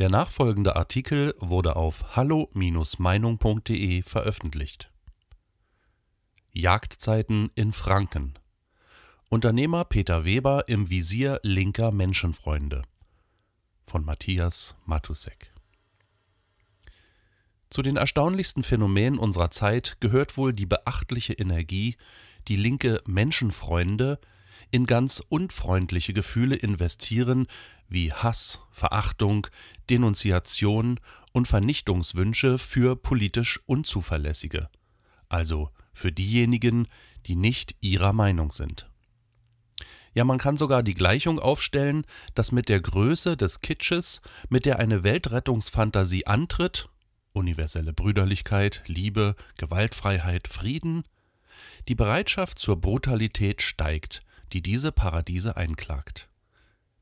Der nachfolgende Artikel wurde auf hallo-meinung.de veröffentlicht. Jagdzeiten in Franken. Unternehmer Peter Weber im Visier linker Menschenfreunde. Von Matthias Matusek. Zu den erstaunlichsten Phänomenen unserer Zeit gehört wohl die beachtliche Energie, die linke Menschenfreunde in ganz unfreundliche Gefühle investieren, wie Hass, Verachtung, Denunziation und Vernichtungswünsche für politisch Unzuverlässige, also für diejenigen, die nicht ihrer Meinung sind. Ja, man kann sogar die Gleichung aufstellen, dass mit der Größe des Kitsches, mit der eine Weltrettungsfantasie antritt, universelle Brüderlichkeit, Liebe, Gewaltfreiheit, Frieden, die Bereitschaft zur Brutalität steigt, die diese Paradiese einklagt.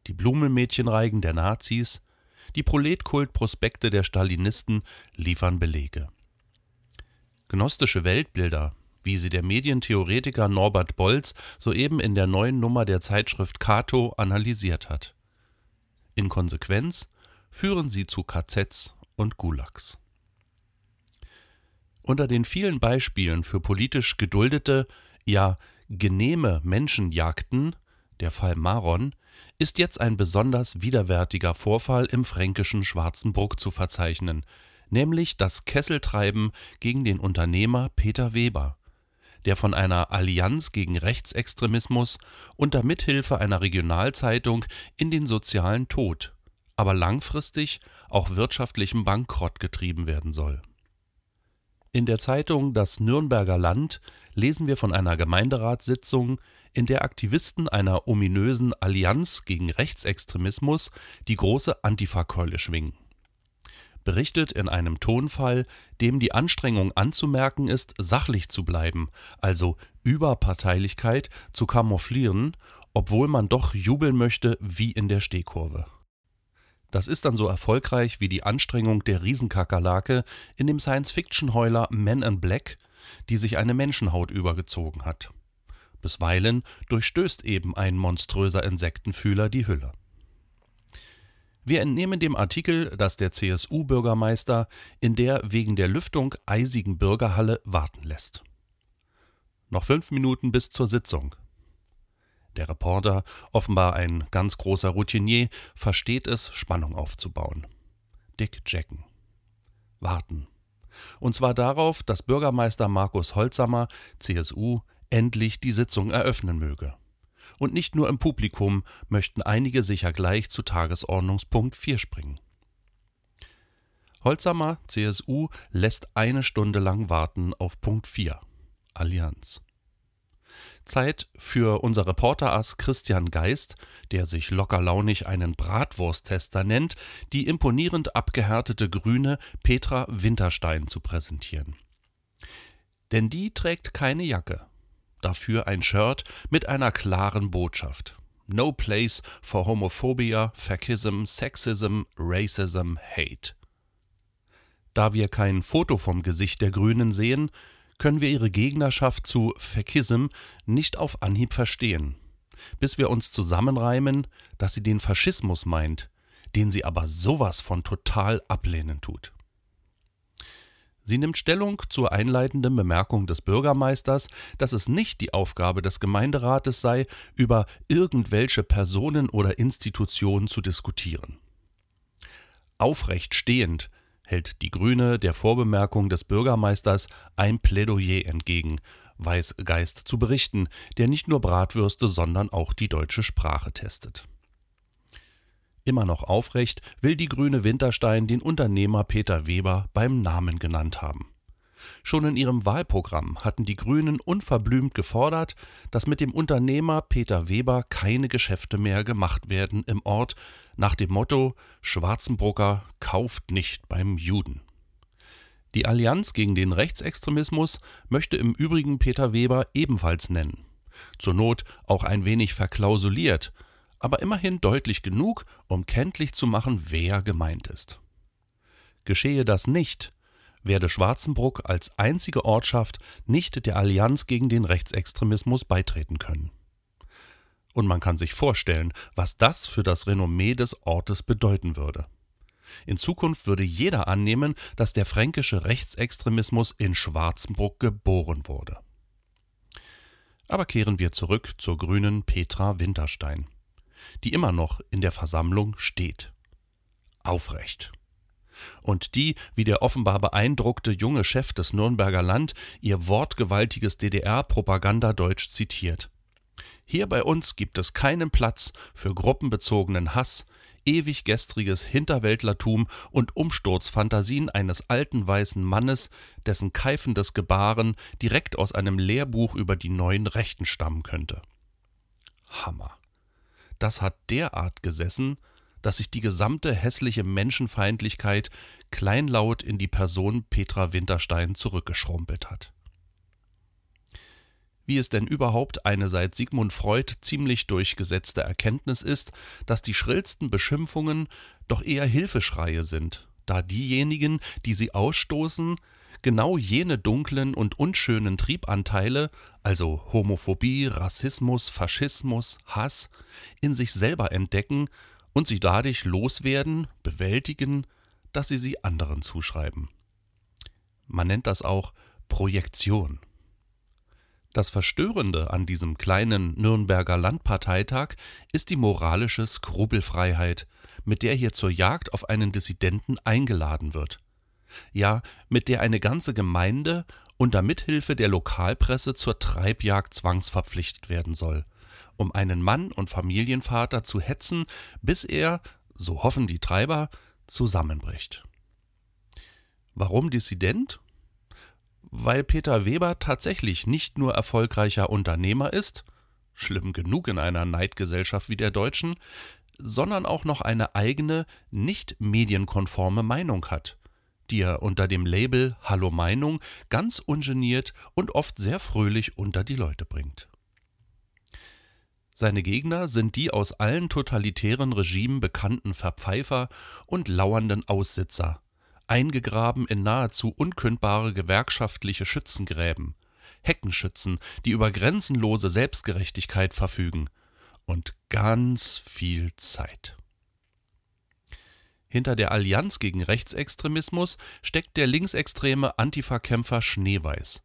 Die Blumenmädchenreigen der Nazis, die Proletkult-Prospekte der Stalinisten liefern Belege. Gnostische Weltbilder, wie sie der Medientheoretiker Norbert Bolz soeben in der neuen Nummer der Zeitschrift Cato analysiert hat. In Konsequenz führen sie zu KZs und Gulags. Unter den vielen Beispielen für politisch geduldete, ja genehme Menschenjagden, der Fall Maron, ist jetzt ein besonders widerwärtiger Vorfall im fränkischen Schwarzenbruck zu verzeichnen, nämlich das Kesseltreiben gegen den Unternehmer Peter Weber, der von einer Allianz gegen Rechtsextremismus unter Mithilfe einer Regionalzeitung in den sozialen Tod, aber langfristig auch wirtschaftlichem Bankrott getrieben werden soll. In der Zeitung Das Nürnberger Land lesen wir von einer Gemeinderatssitzung, in der Aktivisten einer ominösen Allianz gegen Rechtsextremismus die große Antifa-Keule schwingen. Berichtet in einem Tonfall, dem die Anstrengung anzumerken ist, sachlich zu bleiben, also Überparteilichkeit zu kamouflieren, obwohl man doch jubeln möchte wie in der Stehkurve. Das ist dann so erfolgreich wie die Anstrengung der Riesenkakerlake in dem Science-Fiction-Heuler Men in Black, die sich eine Menschenhaut übergezogen hat. Bisweilen durchstößt eben ein monströser Insektenfühler die Hülle. Wir entnehmen dem Artikel, dass der CSU-Bürgermeister in der wegen der Lüftung eisigen Bürgerhalle warten lässt. Noch fünf Minuten bis zur Sitzung. Der Reporter, offenbar ein ganz großer Routinier, versteht es, Spannung aufzubauen. Dick Jacken. Warten. Und zwar darauf, dass Bürgermeister Markus Holzamer, CSU, endlich die Sitzung eröffnen möge. Und nicht nur im Publikum möchten einige sicher gleich zu Tagesordnungspunkt 4 springen. Holzamer, CSU, lässt eine Stunde lang warten auf Punkt 4. Allianz. Zeit für unser Reporterass Christian Geist, der sich lockerlaunig einen Bratwursttester nennt, die imponierend abgehärtete Grüne Petra Winterstein zu präsentieren. Denn die trägt keine Jacke, dafür ein Shirt mit einer klaren Botschaft. No place for Homophobia, Fascism, Sexism, Racism, Hate. Da wir kein Foto vom Gesicht der Grünen sehen, können wir ihre Gegnerschaft zu Fascism nicht auf Anhieb verstehen, bis wir uns zusammenreimen, dass sie den Faschismus meint, den sie aber sowas von total ablehnen tut. Sie nimmt Stellung zur einleitenden Bemerkung des Bürgermeisters, dass es nicht die Aufgabe des Gemeinderates sei, über irgendwelche Personen oder Institutionen zu diskutieren. Aufrecht stehend hält die Grüne der Vorbemerkung des Bürgermeisters ein Plädoyer entgegen, weiß Geist zu berichten, der nicht nur Bratwürste, sondern auch die deutsche Sprache testet. Immer noch aufrecht will die Grüne Winterstein den Unternehmer Peter Weber beim Namen genannt haben. Schon in ihrem Wahlprogramm hatten die Grünen unverblümt gefordert, dass mit dem Unternehmer Peter Weber keine Geschäfte mehr gemacht werden im Ort nach dem Motto Schwarzenbrucker kauft nicht beim Juden. Die Allianz gegen den Rechtsextremismus möchte im Übrigen Peter Weber ebenfalls nennen. Zur Not auch ein wenig verklausuliert, aber immerhin deutlich genug, um kenntlich zu machen, wer gemeint ist. Geschehe das nicht, werde Schwarzenbruck als einzige Ortschaft nicht der Allianz gegen den Rechtsextremismus beitreten können. Und man kann sich vorstellen, was das für das Renommee des Ortes bedeuten würde. In Zukunft würde jeder annehmen, dass der fränkische Rechtsextremismus in Schwarzenbruck geboren wurde. Aber kehren wir zurück zur grünen Petra Winterstein, die immer noch in der Versammlung steht. Aufrecht. Und die, wie der offenbar beeindruckte junge Chef des Nürnberger Land, ihr wortgewaltiges DDR-Propagandadeutsch zitiert. Hier bei uns gibt es keinen Platz für gruppenbezogenen Hass, ewig gestriges Hinterwäldlertum und Umsturzfantasien eines alten weißen Mannes, dessen keifendes Gebaren direkt aus einem Lehrbuch über die neuen Rechten stammen könnte. Hammer. Das hat derart gesessen, dass sich die gesamte hässliche Menschenfeindlichkeit kleinlaut in die Person Petra Winterstein zurückgeschrumpelt hat. Wie es denn überhaupt eine seit Sigmund Freud ziemlich durchgesetzte Erkenntnis ist, dass die schrillsten Beschimpfungen doch eher Hilfeschreie sind, da diejenigen, die sie ausstoßen, genau jene dunklen und unschönen Triebanteile, also Homophobie, Rassismus, Faschismus, Hass, in sich selber entdecken und sie dadurch loswerden, bewältigen, dass sie sie anderen zuschreiben. Man nennt das auch Projektion. Das Verstörende an diesem kleinen Nürnberger Landparteitag ist die moralische Skrupelfreiheit, mit der hier zur Jagd auf einen Dissidenten eingeladen wird. Ja, mit der eine ganze Gemeinde unter Mithilfe der Lokalpresse zur Treibjagd zwangsverpflichtet werden soll, um einen Mann und Familienvater zu hetzen, bis er, so hoffen die Treiber, zusammenbricht. Warum Dissident? weil Peter Weber tatsächlich nicht nur erfolgreicher Unternehmer ist, schlimm genug in einer Neidgesellschaft wie der deutschen, sondern auch noch eine eigene, nicht medienkonforme Meinung hat, die er unter dem Label Hallo Meinung ganz ungeniert und oft sehr fröhlich unter die Leute bringt. Seine Gegner sind die aus allen totalitären Regimen bekannten Verpfeifer und lauernden Aussitzer, eingegraben in nahezu unkündbare gewerkschaftliche Schützengräben, Heckenschützen, die über grenzenlose Selbstgerechtigkeit verfügen und ganz viel Zeit. Hinter der Allianz gegen Rechtsextremismus steckt der linksextreme Antifa-Kämpfer Schneeweiß,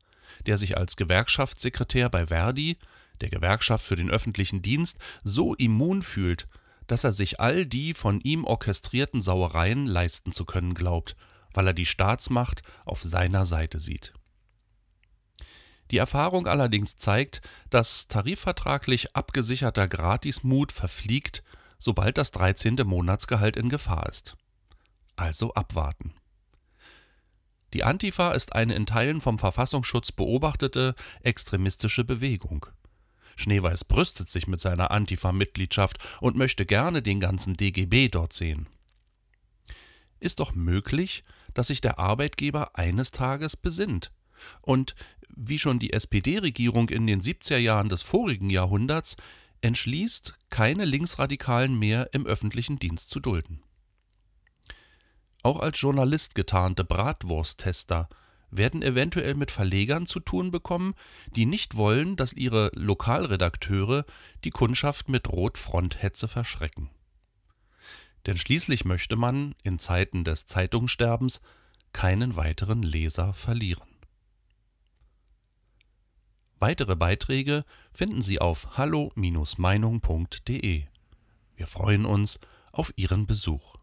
der sich als Gewerkschaftssekretär bei Verdi, der Gewerkschaft für den öffentlichen Dienst, so immun fühlt, dass er sich all die von ihm orchestrierten Sauereien leisten zu können glaubt weil er die Staatsmacht auf seiner Seite sieht. Die Erfahrung allerdings zeigt, dass tarifvertraglich abgesicherter Gratismut verfliegt, sobald das 13. Monatsgehalt in Gefahr ist. Also abwarten. Die Antifa ist eine in Teilen vom Verfassungsschutz beobachtete extremistische Bewegung. Schneeweiß brüstet sich mit seiner Antifa-Mitgliedschaft und möchte gerne den ganzen DGB dort sehen. Ist doch möglich, dass sich der Arbeitgeber eines Tages besinnt. Und wie schon die SPD-Regierung in den 70er Jahren des vorigen Jahrhunderts entschließt, keine Linksradikalen mehr im öffentlichen Dienst zu dulden. Auch als Journalist getarnte Bratwursttester werden eventuell mit Verlegern zu tun bekommen, die nicht wollen, dass ihre Lokalredakteure die Kundschaft mit Rotfronthetze verschrecken denn schließlich möchte man in Zeiten des Zeitungssterbens keinen weiteren Leser verlieren. Weitere Beiträge finden Sie auf hallo-meinung.de. Wir freuen uns auf Ihren Besuch.